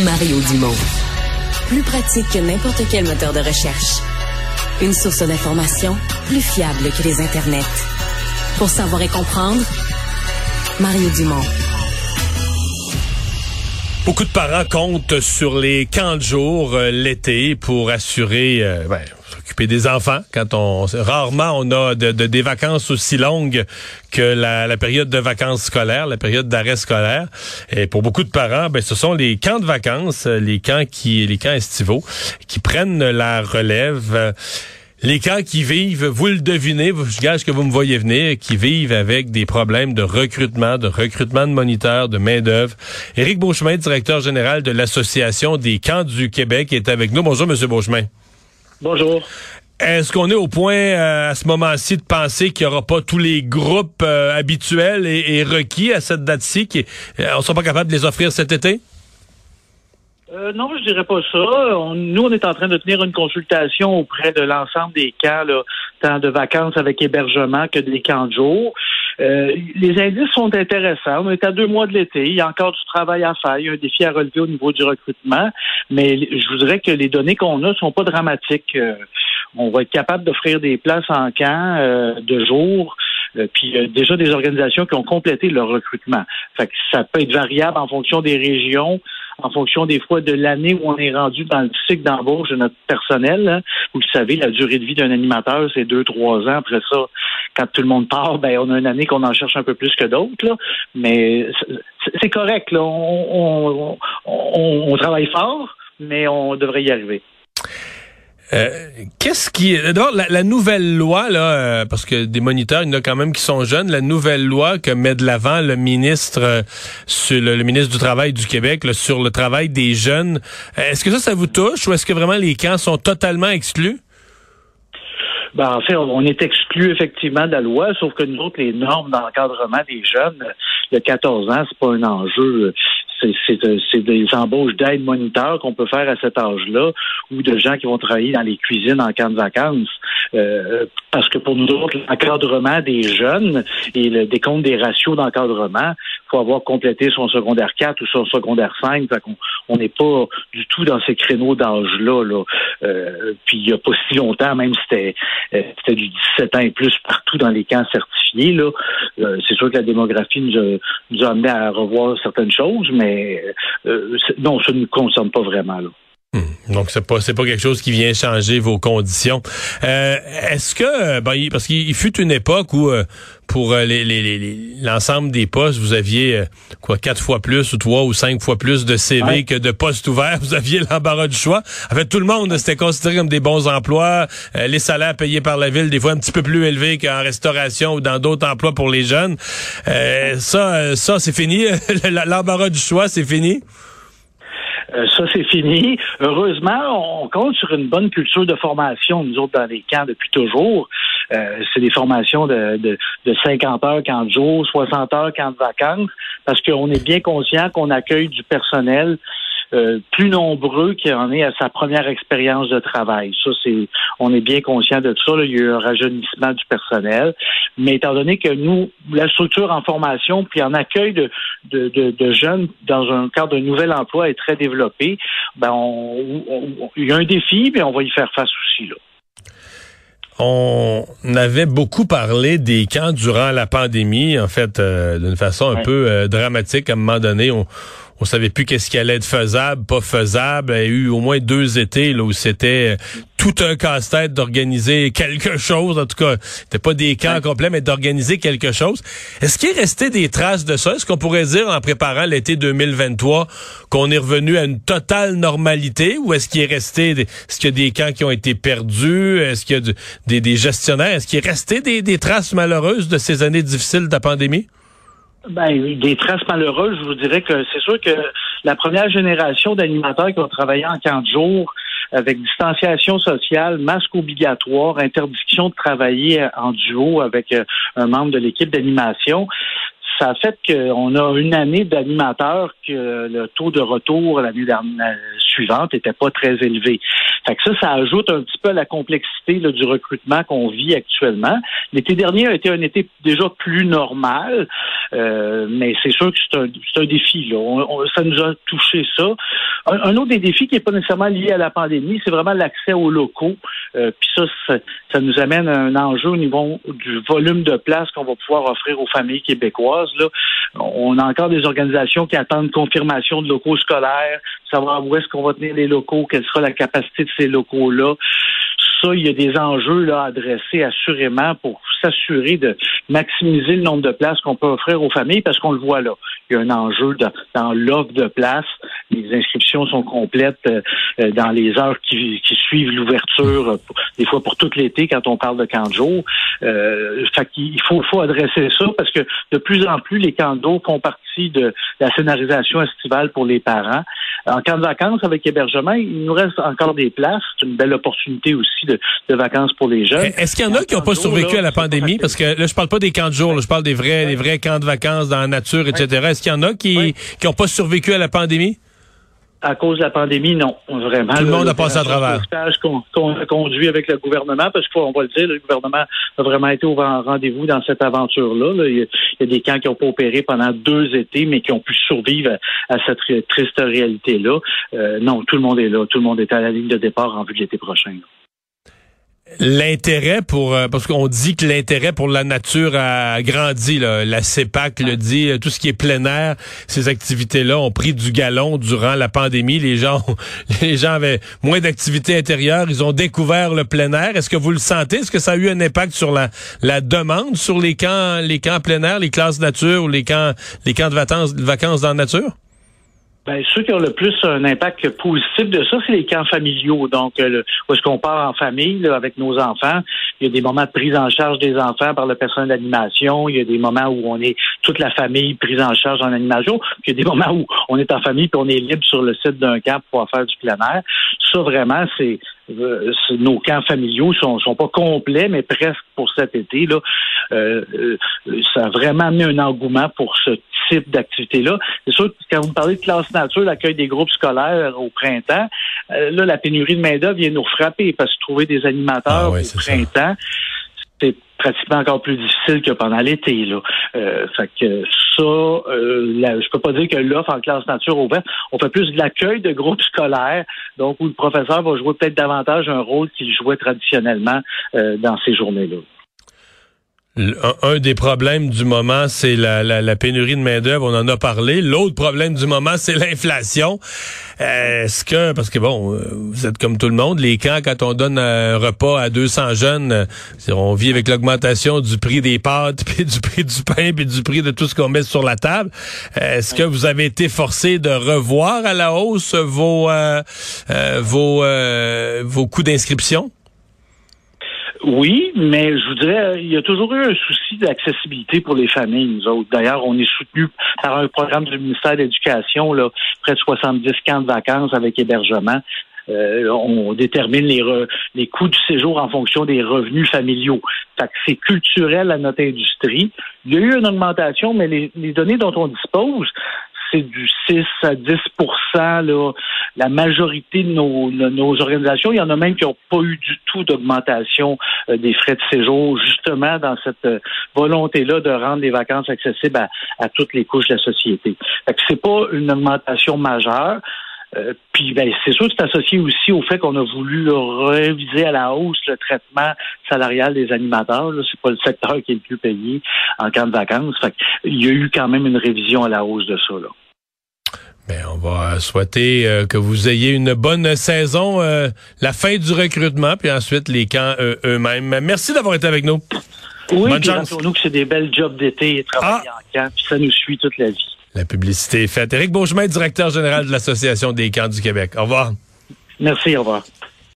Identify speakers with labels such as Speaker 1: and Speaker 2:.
Speaker 1: Mario Dumont. Plus pratique que n'importe quel moteur de recherche. Une source d'information plus fiable que les internets. Pour savoir et comprendre, Mario Dumont.
Speaker 2: Beaucoup de parents comptent sur les camps de jour euh, l'été pour assurer, euh, ben, des enfants. Quand on rarement on a de, des vacances aussi longues que la, la, période de vacances scolaires, la période d'arrêt scolaire. Et pour beaucoup de parents, ben, ce sont les camps de vacances, les camps qui, les camps estivaux, qui prennent la relève. Les camps qui vivent, vous le devinez, je gage que vous me voyez venir, qui vivent avec des problèmes de recrutement, de recrutement de moniteurs, de main-d'œuvre. Éric Beauchemin, directeur général de l'Association des camps du Québec, est avec nous. Bonjour, Monsieur Beauchemin.
Speaker 3: Bonjour.
Speaker 2: Est-ce qu'on est au point euh, à ce moment-ci de penser qu'il n'y aura pas tous les groupes euh, habituels et, requis à cette date-ci, qui, euh, on ne sera pas capable de les offrir cet été?
Speaker 3: Euh, non, je dirais pas ça. nous, on est en train de tenir une consultation auprès de l'ensemble des camps, là, tant de vacances avec hébergement que des camps de jour. Euh, les indices sont intéressants. On est à deux mois de l'été. Il y a encore du travail à faire. Il y a un défi à relever au niveau du recrutement. Mais je vous dirais que les données qu'on a sont pas dramatiques. Euh, on va être capable d'offrir des places en camp de jour. puis déjà des organisations qui ont complété leur recrutement. Fait que ça peut être variable en fonction des régions, en fonction des fois de l'année où on est rendu dans le cycle d'embauche de notre personnel. Hein. Vous le savez, la durée de vie d'un animateur, c'est deux, trois ans. Après ça, quand tout le monde part, ben on a une année qu'on en cherche un peu plus que d'autres. Mais c'est correct. Là. on, on travaille fort, mais on devrait y arriver.
Speaker 2: Euh, qu'est-ce qui d'abord la, la, nouvelle loi là euh, parce que des moniteurs il y en a quand même qui sont jeunes la nouvelle loi que met de l'avant le ministre euh, sur le, ministre du travail du Québec sur le travail des jeunes. Est-ce que ça ça vous touche ou est-ce que vraiment les camps sont totalement exclus?
Speaker 3: Ben, en fait, on est exclu effectivement de la loi, sauf que nous autres, les normes d'encadrement des jeunes, de 14 ans, c'est pas un enjeu c'est des embauches d'aide moniteurs qu'on peut faire à cet âge-là ou de gens qui vont travailler dans les cuisines en camp de vacances. Euh, parce que pour nous autres, l'encadrement des jeunes et le décompte des ratios d'encadrement, faut avoir complété son secondaire 4 ou son secondaire 5. on n'est pas du tout dans ces créneaux d'âge-là. Là. Euh, puis il n'y a pas si longtemps, même c'était c'était du 17 ans et plus partout dans les camps certifiés. C'est sûr que la démographie nous a, nous a amené à revoir certaines choses, mais mais euh, non, ça ne nous concerne pas vraiment. Là.
Speaker 2: Hmm. Donc c'est pas c'est pas quelque chose qui vient changer vos conditions. Euh, est-ce que ben, parce qu'il fut une époque où euh, pour les, l'ensemble des postes vous aviez quoi quatre fois plus ou trois ou cinq fois plus de CV que de postes ouverts. Vous aviez l'embarras du choix. En fait tout le monde c'était considéré comme des bons emplois. les salaires payés par la ville des fois un petit peu plus élevés qu'en restauration ou dans d'autres emplois pour les jeunes. ça ça c'est fini. l'embarras du choix c'est fini?
Speaker 3: Euh, ça, c'est fini. Heureusement, on compte sur une bonne culture de formation, nous autres, dans les camps depuis toujours. Euh, c'est des formations de, de, de 50 heures, camp de jour, 60 heures, camp de vacances, parce qu'on est bien conscient qu'on accueille du personnel euh, plus nombreux qu'il en est à sa première expérience de travail. Ça, c'est, on est bien conscient de ça. Il y a eu un rajeunissement du personnel. Mais étant donné que nous, la structure en formation puis en accueil de, de, de, jeunes dans un cadre de nouvel emploi est très développé, ben on, il y a un défi, mais on va y faire face aussi. Là.
Speaker 2: On avait beaucoup parlé des camps durant la pandémie, en fait, euh, d'une façon un peu euh, dramatique. À un moment donné, on, on savait plus qu'est-ce qui allait être faisable, pas faisable. Il y a eu au moins deux étés là où c'était euh, tout un casse-tête d'organiser quelque chose. En tout cas, c'était pas des camps complets, mais d'organiser quelque chose. Est-ce qu'il est resté des traces de ça? Est-ce qu'on pourrait dire en préparant l'été 2023 qu'on est revenu à une totale normalité? Ou est-ce qu'il est resté, est-ce qu'il y a des camps qui ont été perdus? Est-ce qu'il y a des, des, gestionnaires? Est-ce qu'il est resté des, des traces malheureuses de ces années difficiles de la pandémie?
Speaker 3: Ben, des traces malheureuses, je vous dirais que c'est sûr que la première génération d'animateurs qui ont travaillé en camp de jour, avec distanciation sociale, masque obligatoire, interdiction de travailler en duo avec euh, un membre de l'équipe d'animation, ça a fait qu'on a une année d'animateurs que le taux de retour l'année suivante n'était pas très élevé. Fait que ça, ça ajoute un petit peu à la complexité du recrutement qu'on vit actuellement. L'été dernier a été un été déjà plus normal, euh, mais c'est sûr que c'est un, un, défi. Là. ça nous a touché ça. Un, autre des défis qui n'est pas nécessairement lié à la pandémie, c'est vraiment l'accès aux locaux. Euh, puis ça, ça, nous amène à un enjeu au niveau du volume de places qu'on va pouvoir offrir aux familles québécoises. Là. On a encore des organisations qui attendent confirmation de locaux scolaires, savoir où est-ce qu'on va tenir les locaux, quelle sera la capacité de ces locaux-là il y a des enjeux là, adressés assurément pour s'assurer de maximiser le nombre de places qu'on peut offrir aux familles parce qu'on le voit là. Il y a un enjeu dans, l'offre de places. Les inscriptions sont complètes euh, dans les heures qui, suivent l'ouverture, euh, des fois pour tout l'été quand on parle de camp de jour. Euh, faut, faut adresser ça parce que de plus en plus, les camps d'eau font partie de la scénarisation estivale pour les parents. En camp de vacances avec hébergement, il nous reste encore des places. C'est une belle opportunité aussi de, vacances pour les jeunes.
Speaker 2: Est-ce qu'il y en a qui n'ont pas survécu à la pandémie? Parce que là, je parle pas des camps de jour, je parle des vrais, des vrais camps de vacances dans la nature, etc. Est-ce qu'il y en a qui n'ont pas survécu à la pandémie?
Speaker 3: À cause de la pandémie, non, vraiment.
Speaker 2: Tout le monde a passé à travers.
Speaker 3: qu'on a conduit avec le gouvernement, parce qu'on va le dire, le gouvernement a vraiment été au rendez-vous dans cette aventure-là. Il, y a des camps qui ont pas opéré pendant deux étés, mais qui ont pu survivre à, cette triste réalité-là. Euh, non, tout le monde est là. Tout le monde est à la ligne de départ en vue de l'été prochain
Speaker 2: l'intérêt pour euh, parce qu'on dit que l'intérêt pour la nature a grandi la CEPAC le dit tout ce qui est plein air ces activités là ont pris du galon durant la pandémie. Les gens les gens avaient moins d'activités intérieures. Ils ont découvert le plein air. Est-ce que vous le sentez? Est-ce que ça a eu un impact sur la la demande sur les camps les camps plein air les classes nature ou les camps les camps de vacances de vacances dans la nature?
Speaker 3: Ben, ceux qui ont le plus un impact positif de ça, c'est les camps familiaux. Donc, euh, où est-ce qu'on part en famille avec nos enfants. Il y a des moments de prise en charge des enfants par le personnel d'animation. Il y a des moments où on est toute la famille prise en charge en animation. Puis il y a des moments où on est en famille puis on est libre sur le site d'un camp pour pouvoir faire du plein air. Ça, vraiment, c'est euh, nos camps familiaux sont, sont pas complets, mais presque pour cet été. Là, euh, euh, ça a vraiment amené un engouement pour ce type d'activité-là. C'est sûr que quand vous parlez de classe nature, l'accueil des groupes scolaires au printemps, là, la pénurie de main-d'œuvre vient nous frapper parce que trouver des animateurs ah au printemps, c'est pratiquement encore plus difficile que pendant l'été. Là. Euh, fait que ça, euh, je peux pas dire que l'offre en classe nature ouverte, on fait plus de l'accueil de groupes scolaires, donc où le professeur va jouer peut-être davantage un rôle qu'il jouait traditionnellement euh, dans ces journées-là.
Speaker 2: Un, des problèmes du moment, c'est la, la, pénurie de main-d'œuvre. On en a parlé. L'autre problème du moment, c'est l'inflation. Est-ce que, parce que bon, euh, vous êtes comme tout le monde, les camps, quand on donne un repas à 200 jeunes, euh, on vit avec l'augmentation du prix des pâtes, puis du prix du pain, puis du prix de tout ce qu'on met sur la table. Est-ce que vous avez été forcé de revoir à la hausse vos euh, vos vos coûts d'inscription?
Speaker 3: Oui, mais je vous dirais, il y a toujours eu un souci d'accessibilité pour les familles, nous autres. D'ailleurs, on est soutenu par un programme du ministère de l'Éducation, là, près de 70 camps de vacances avec hébergement. Euh, on détermine les, les coûts du séjour en fonction des revenus familiaux. c'est culturel à notre industrie. Il y a eu une augmentation, mais les, les données dont on dispose, c'est du 6 à 10 là. La majorité de nos, nos, organisations, il y en a même qui n'ont pas eu du tout d'augmentation euh, des frais de séjour, justement dans cette euh, volonté-là de rendre les vacances accessibles à, toutes les couches de la société. Fait que c'est pas une augmentation majeure. Euh, puis ben, c'est sûr que c'est associé aussi au fait qu'on a voulu réviser à la hausse le traitement salarial des animateurs. C'est pas le secteur qui est le plus payé en camp de vacances. Fait il y a eu quand même une révision à la hausse de ça. Là.
Speaker 2: Ben, on va souhaiter euh, que vous ayez une bonne saison, euh, la fin du recrutement, puis ensuite les camps eux-mêmes. Merci d'avoir été avec nous.
Speaker 3: Oui, bonne chance. nous que c'est des belles jobs d'été et travailler ah. en camp, puis ça nous suit toute la vie.
Speaker 2: La publicité est faite. Éric Beauchemin, directeur général de l'Association des camps du Québec. Au revoir.
Speaker 3: Merci, au revoir.